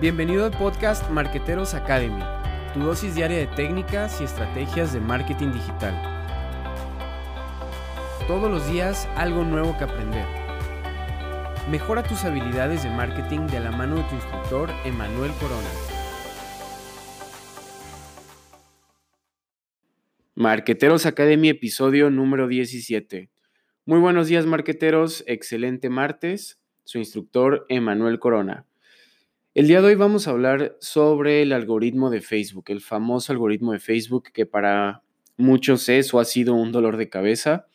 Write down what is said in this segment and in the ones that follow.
Bienvenido al podcast Marqueteros Academy, tu dosis diaria de técnicas y estrategias de marketing digital. Todos los días algo nuevo que aprender. Mejora tus habilidades de marketing de la mano de tu instructor Emanuel Corona. Marqueteros Academy, episodio número 17. Muy buenos días, marqueteros. Excelente martes. Su instructor Emanuel Corona. El día de hoy vamos a hablar sobre el algoritmo de Facebook, el famoso algoritmo de Facebook que para muchos es o ha sido un dolor de cabeza.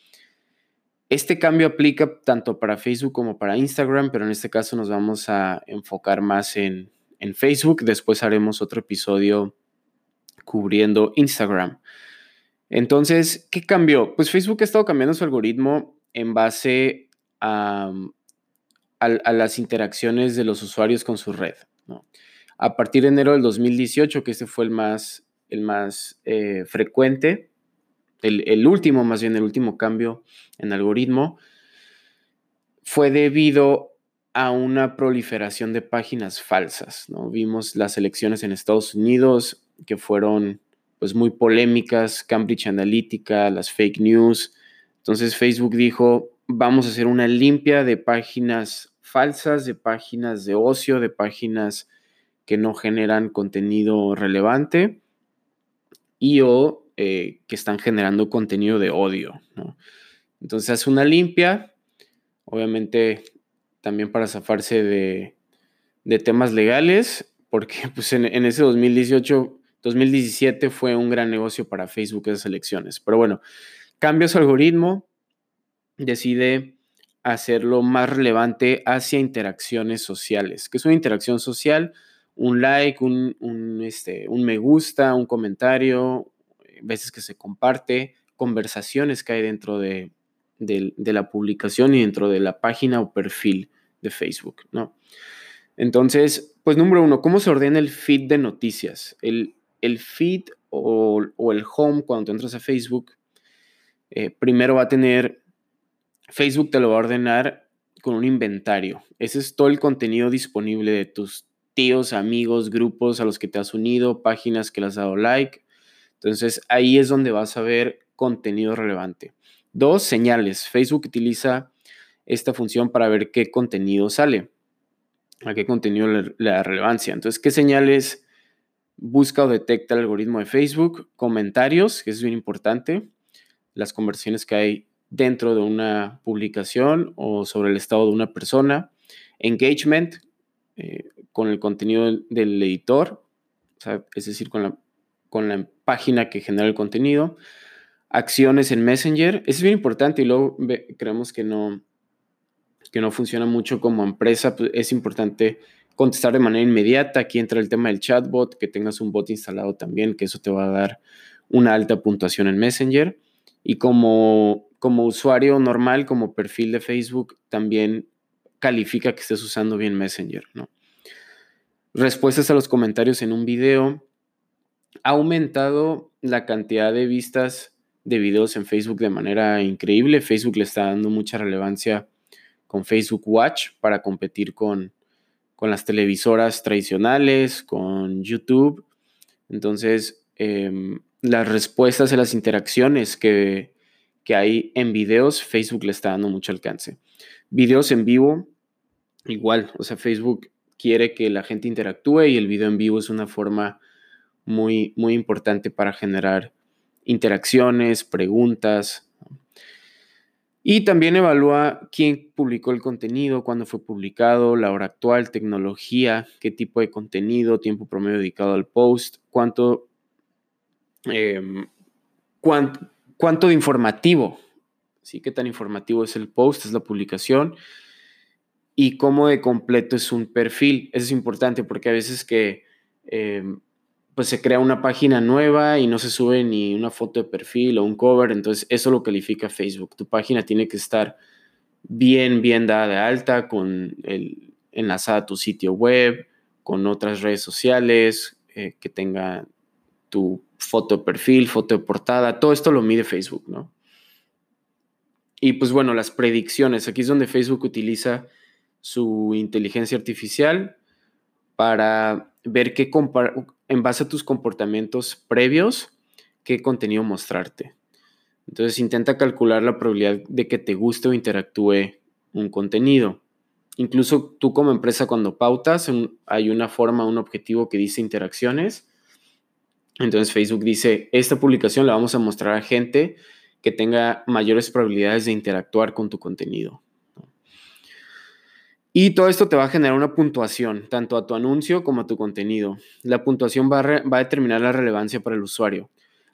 Este cambio aplica tanto para Facebook como para Instagram, pero en este caso nos vamos a enfocar más en, en Facebook. Después haremos otro episodio cubriendo Instagram. Entonces, ¿qué cambió? Pues Facebook ha estado cambiando su algoritmo en base a, las interacciones de los usuarios con su red. A partir de enero del 2018, que este fue el más, el más eh, frecuente, el, último, más bien el último cambio en algoritmo, fue debido a una proliferación de páginas falsas. Vimos las elecciones en Estados Unidos que fueron pues, muy polémicas, Cambridge Analytica, las fake news, entonces Facebook dijo, vamos a hacer una limpia de páginas falsas, de páginas de ocio, de páginas que no generan contenido relevante y o eh, que están generando contenido de odio. Entonces hace una limpia, obviamente también para zafarse de, temas legales, porque pues en, en, ese 2018, 2017 fue un gran negocio para Facebook esas elecciones. Pero bueno, cambia su algoritmo, decide hacerlo más relevante hacia interacciones sociales. ¿Qué es una interacción social? Un like, un, este, un me gusta, un comentario, eh, veces que se comparte, conversaciones que hay dentro de, la publicación y dentro de la página o perfil de Facebook, ¿no? Entonces, pues número uno, ¿cómo se ordena el feed de noticias? El, el feed o, o, el home cuando entras a Facebook eh, primero va a tener, Facebook te lo va a ordenar con un inventario. Ese es todo el contenido disponible de tus tíos, amigos, grupos a los que te has unido, páginas que le has dado like. Entonces ahí es donde vas a ver contenido relevante. Dos, señales. Facebook utiliza esta función para ver qué contenido sale, a qué contenido le, da relevancia. Entonces, ¿qué señales busca o detecta el algoritmo de Facebook? Comentarios, que es bien importante las conversaciones que hay dentro de una publicación o sobre el estado de una persona, engagement eh, con el contenido del, editor, es decir, con la, con la página que genera el contenido, acciones en Messenger, es bien importante y luego creemos que no, que no funciona mucho como empresa, pues es importante contestar de manera inmediata. Aquí entra el tema del chatbot, que tengas un bot instalado también, que eso te va a dar una alta puntuación en Messenger. Y como, como usuario normal, como perfil de Facebook, también califica que estés usando bien Messenger, ¿no? Respuestas a los comentarios en un video. Ha aumentado la cantidad de vistas de videos en Facebook de manera increíble. Facebook le está dando mucha relevancia con Facebook Watch para competir con, con las televisoras tradicionales, con YouTube. Entonces, eh, las respuestas a las interacciones que, hay en videos, Facebook le está dando mucho alcance. Videos en vivo, igual, o sea, Facebook quiere que la gente interactúe y el video en vivo es una forma muy, muy importante para generar interacciones, preguntas. Y también evalúa quién publicó el contenido, cuándo fue publicado, la hora actual, tecnología, qué tipo de contenido, tiempo promedio dedicado al post, cuánto Em, cuánto, de informativo, ¿sí? ¿Qué tan informativo es el post, es la publicación? Y cómo de completo es un perfil. Eso es importante porque a veces que em, pues se crea una página nueva y no se sube ni una foto de perfil o un cover, entonces eso lo califica Facebook. Tu página tiene que estar bien, bien dada de alta, con el, enlazada a tu sitio web, con otras redes sociales, eh, que tenga tu foto de perfil, foto de portada, todo esto lo mide Facebook, ¿no? Y pues bueno, las predicciones, aquí es donde Facebook utiliza su inteligencia artificial para ver qué en base a tus comportamientos previos, qué contenido mostrarte. Entonces intenta calcular la probabilidad de que te guste o interactúe un contenido. Incluso tú como empresa cuando pautas, hay una forma, un objetivo que dice interacciones. Entonces Facebook dice, esta publicación la vamos a mostrar a gente que tenga mayores probabilidades de interactuar con tu contenido. Y todo esto te va a generar una puntuación, tanto a tu anuncio como a tu contenido. La puntuación va a, determinar la relevancia para el usuario.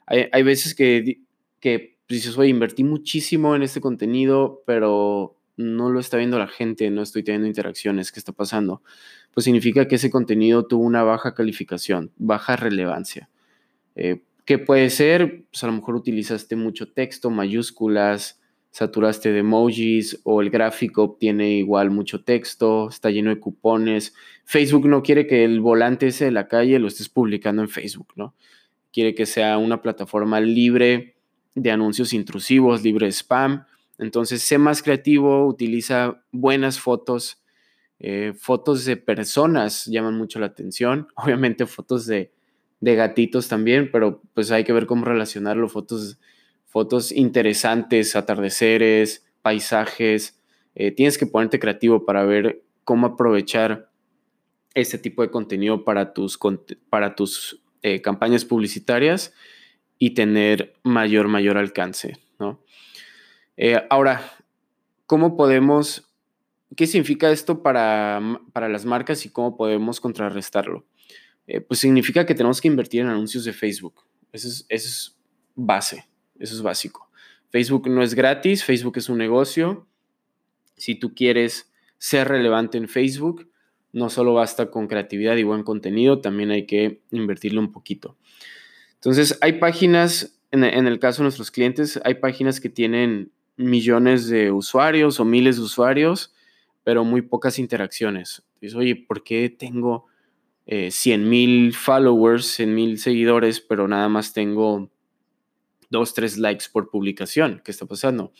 Hay, veces que, que dices, oye, invertí muchísimo en este contenido, pero no lo está viendo la gente, no estoy teniendo interacciones, ¿qué está pasando? Pues significa que ese contenido tuvo una baja calificación, baja relevancia. Eh, ¿Qué puede ser? Pues a lo mejor utilizaste mucho texto, mayúsculas, saturaste de emojis o el gráfico tiene igual mucho texto, está lleno de cupones. Facebook no quiere que el volante ese de la calle lo estés publicando en Facebook, ¿no? Quiere que sea una plataforma libre de anuncios intrusivos, libre de spam entonces, sé más creativo, utiliza buenas fotos. Eh, fotos de personas llaman mucho la atención. Obviamente fotos de, gatitos también, pero pues hay que ver cómo relacionarlo. Fotos, fotos interesantes, atardeceres, paisajes. Eh, tienes que ponerte creativo para ver cómo aprovechar este tipo de contenido para tus, para tus eh, campañas publicitarias y tener mayor, mayor alcance, ¿no? Eh, ahora, ¿cómo podemos, qué significa esto para, para, las marcas y cómo podemos contrarrestarlo? Eh, pues significa que tenemos que invertir en anuncios de Facebook. Eso es, eso es base, eso es básico. Facebook no es gratis, Facebook es un negocio. Si tú quieres ser relevante en Facebook, no solo basta con creatividad y buen contenido, también hay que invertirlo un poquito. Entonces, hay páginas, en el caso de nuestros clientes, hay páginas que tienen millones de usuarios o miles de usuarios, pero muy pocas interacciones. Dices, oye, ¿por qué tengo eh, 100 mil followers, 100 mil seguidores, pero nada más tengo dos, tres likes por publicación? ¿Qué está pasando?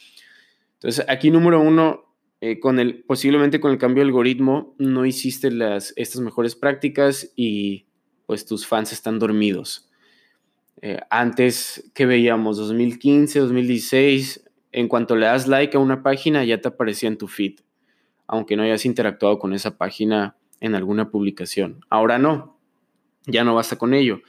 Entonces, aquí número uno, eh, con el, posiblemente con el cambio de algoritmo, no hiciste las, estas mejores prácticas y pues tus fans están dormidos. Eh, antes que veíamos 2015, 2016, en cuanto le das like a una página, ya te aparecía en tu feed, aunque no hayas interactuado con esa página en alguna publicación. Ahora no, ya no basta con ello.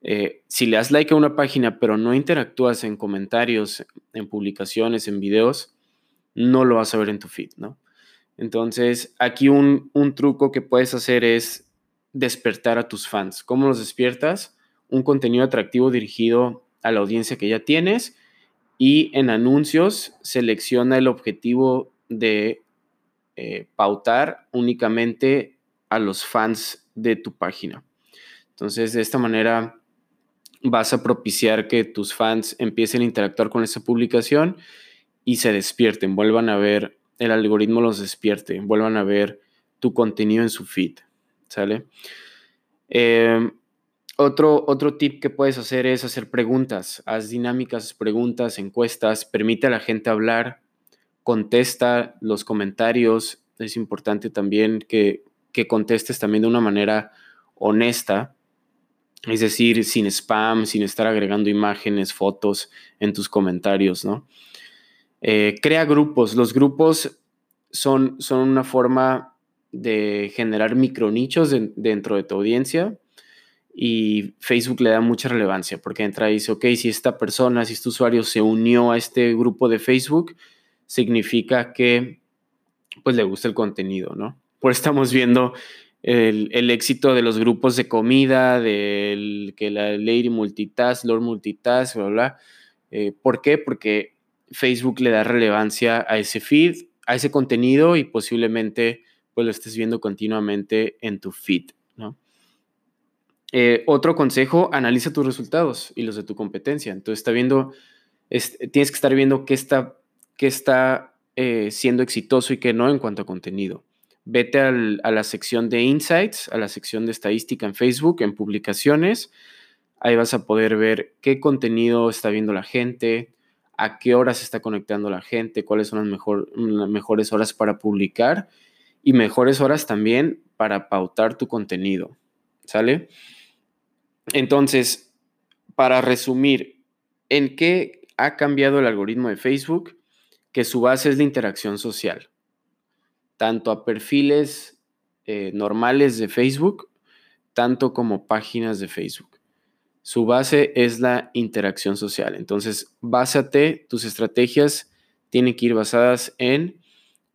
Eh, si le das like a una página, pero no interactúas en comentarios, en publicaciones, en videos, no lo vas a ver en tu feed, ¿no? Entonces, aquí un, un truco que puedes hacer es despertar a tus fans. ¿Cómo los despiertas? Un contenido atractivo dirigido a la audiencia que ya tienes y en anuncios selecciona el objetivo de eh, pautar únicamente a los fans de tu página. Entonces, de esta manera vas a propiciar que tus fans empiecen a interactuar con esa publicación y se despierten, vuelvan a ver, el algoritmo los despierte, vuelvan a ver tu contenido en su feed. ¿Sale? Eh, otro, otro tip que puedes hacer es hacer preguntas. Haz dinámicas, preguntas, encuestas, permite a la gente hablar, contesta los comentarios. Es importante también que, que contestes también de una manera honesta, es decir, sin spam, sin estar agregando imágenes, fotos en tus comentarios, ¿no? Eh, crea grupos. Los grupos son, son una forma de generar micronichos dentro de tu audiencia y Facebook le da mucha relevancia porque entra y dice, ok, si esta persona, si este usuario se unió a este grupo de Facebook, significa que pues le gusta el contenido, ¿no? Por estamos viendo el, éxito de los grupos de comida, del que la Lady Multitask, Lord Multitask, bla, bla. Eh, ¿Por qué? Porque Facebook le da relevancia a ese feed, a ese contenido y posiblemente pues lo estés viendo continuamente en tu feed, ¿no? Eh, otro consejo, analiza tus resultados y los de tu competencia. Entonces, está viendo, tienes que estar viendo qué está, qué está eh, siendo exitoso y qué no en cuanto a contenido. Vete a la sección de Insights, a la sección de estadística en Facebook, en publicaciones. Ahí vas a poder ver qué contenido está viendo la gente, a qué horas se está conectando la gente, cuáles son las, las mejores horas para publicar y mejores horas también para pautar tu contenido. ¿Sale? Entonces, para resumir, ¿en qué ha cambiado el algoritmo de Facebook? Que su base es la interacción social. Tanto a perfiles eh, normales de Facebook, tanto como páginas de Facebook. Su base es la interacción social. Entonces, básate, tus estrategias tienen que ir basadas en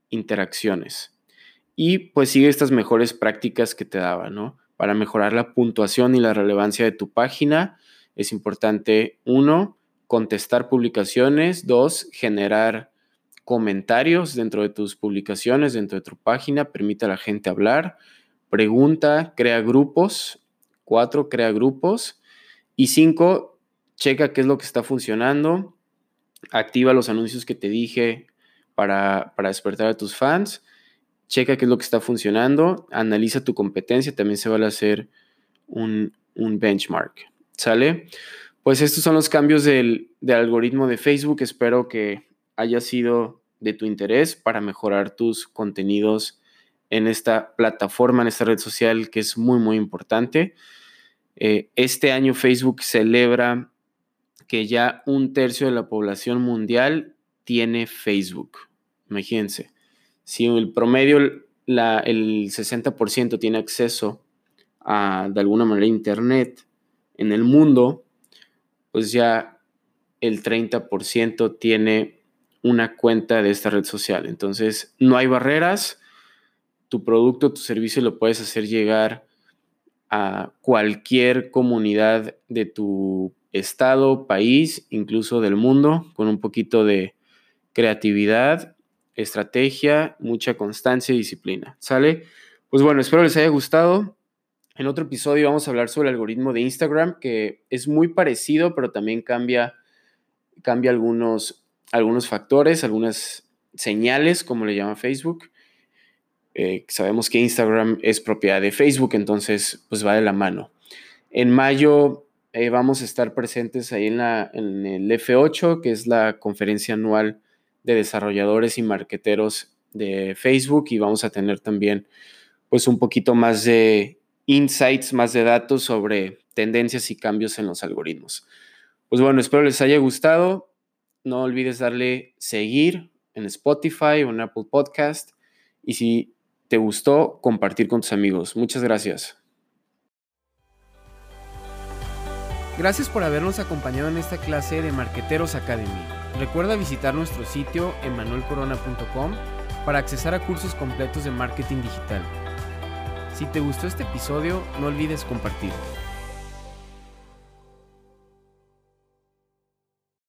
interacciones. Y pues sigue estas mejores prácticas que te daba, ¿no? Para mejorar la puntuación y la relevancia de tu página, es importante, uno, contestar publicaciones, dos, generar comentarios dentro de tus publicaciones, dentro de tu página, permite a la gente hablar, pregunta, crea grupos, cuatro, crea grupos y cinco, checa qué es lo que está funcionando, activa los anuncios que te dije para, despertar a tus fans, checa qué es lo que está funcionando, analiza tu competencia, también se va a hacer un, benchmark, ¿sale? Pues estos son los cambios del, del algoritmo de Facebook, espero que haya sido de tu interés para mejorar tus contenidos en esta plataforma, en esta red social que es muy, muy importante. Eh, este año Facebook celebra que ya un tercio de la población mundial tiene Facebook. Imagínense, si el promedio, el 60% tiene acceso a, de alguna manera, Internet en el mundo, pues ya el 30% tiene una cuenta de esta red social. Entonces, no hay barreras. Tu producto, tu servicio lo puedes hacer llegar a cualquier comunidad de tu estado, país, incluso del mundo, con un poquito de creatividad, estrategia, mucha constancia y disciplina. ¿Sale? Pues bueno, espero les haya gustado. En otro episodio vamos a hablar sobre el algoritmo de Instagram, que es muy parecido, pero también cambia, cambia algunos, algunos factores, algunas señales, como le llama Facebook. Eh, sabemos que Instagram es propiedad de Facebook, entonces pues va de la mano. En mayo eh, vamos a estar presentes ahí en, la, en el F8, que es la conferencia anual de desarrolladores y marqueteros de Facebook y vamos a tener también pues un poquito más de insights, más de datos sobre tendencias y cambios en los algoritmos. Pues bueno, espero les haya gustado. No olvides darle seguir en Spotify o en Apple Podcast. Y si te gustó, compartir con tus amigos. Muchas gracias. Gracias por habernos acompañado en esta clase de Marqueteros Academy. Recuerda visitar nuestro sitio emanuelcorona.com para accesar a cursos completos de marketing digital. Si te gustó este episodio, no olvides compartirlo.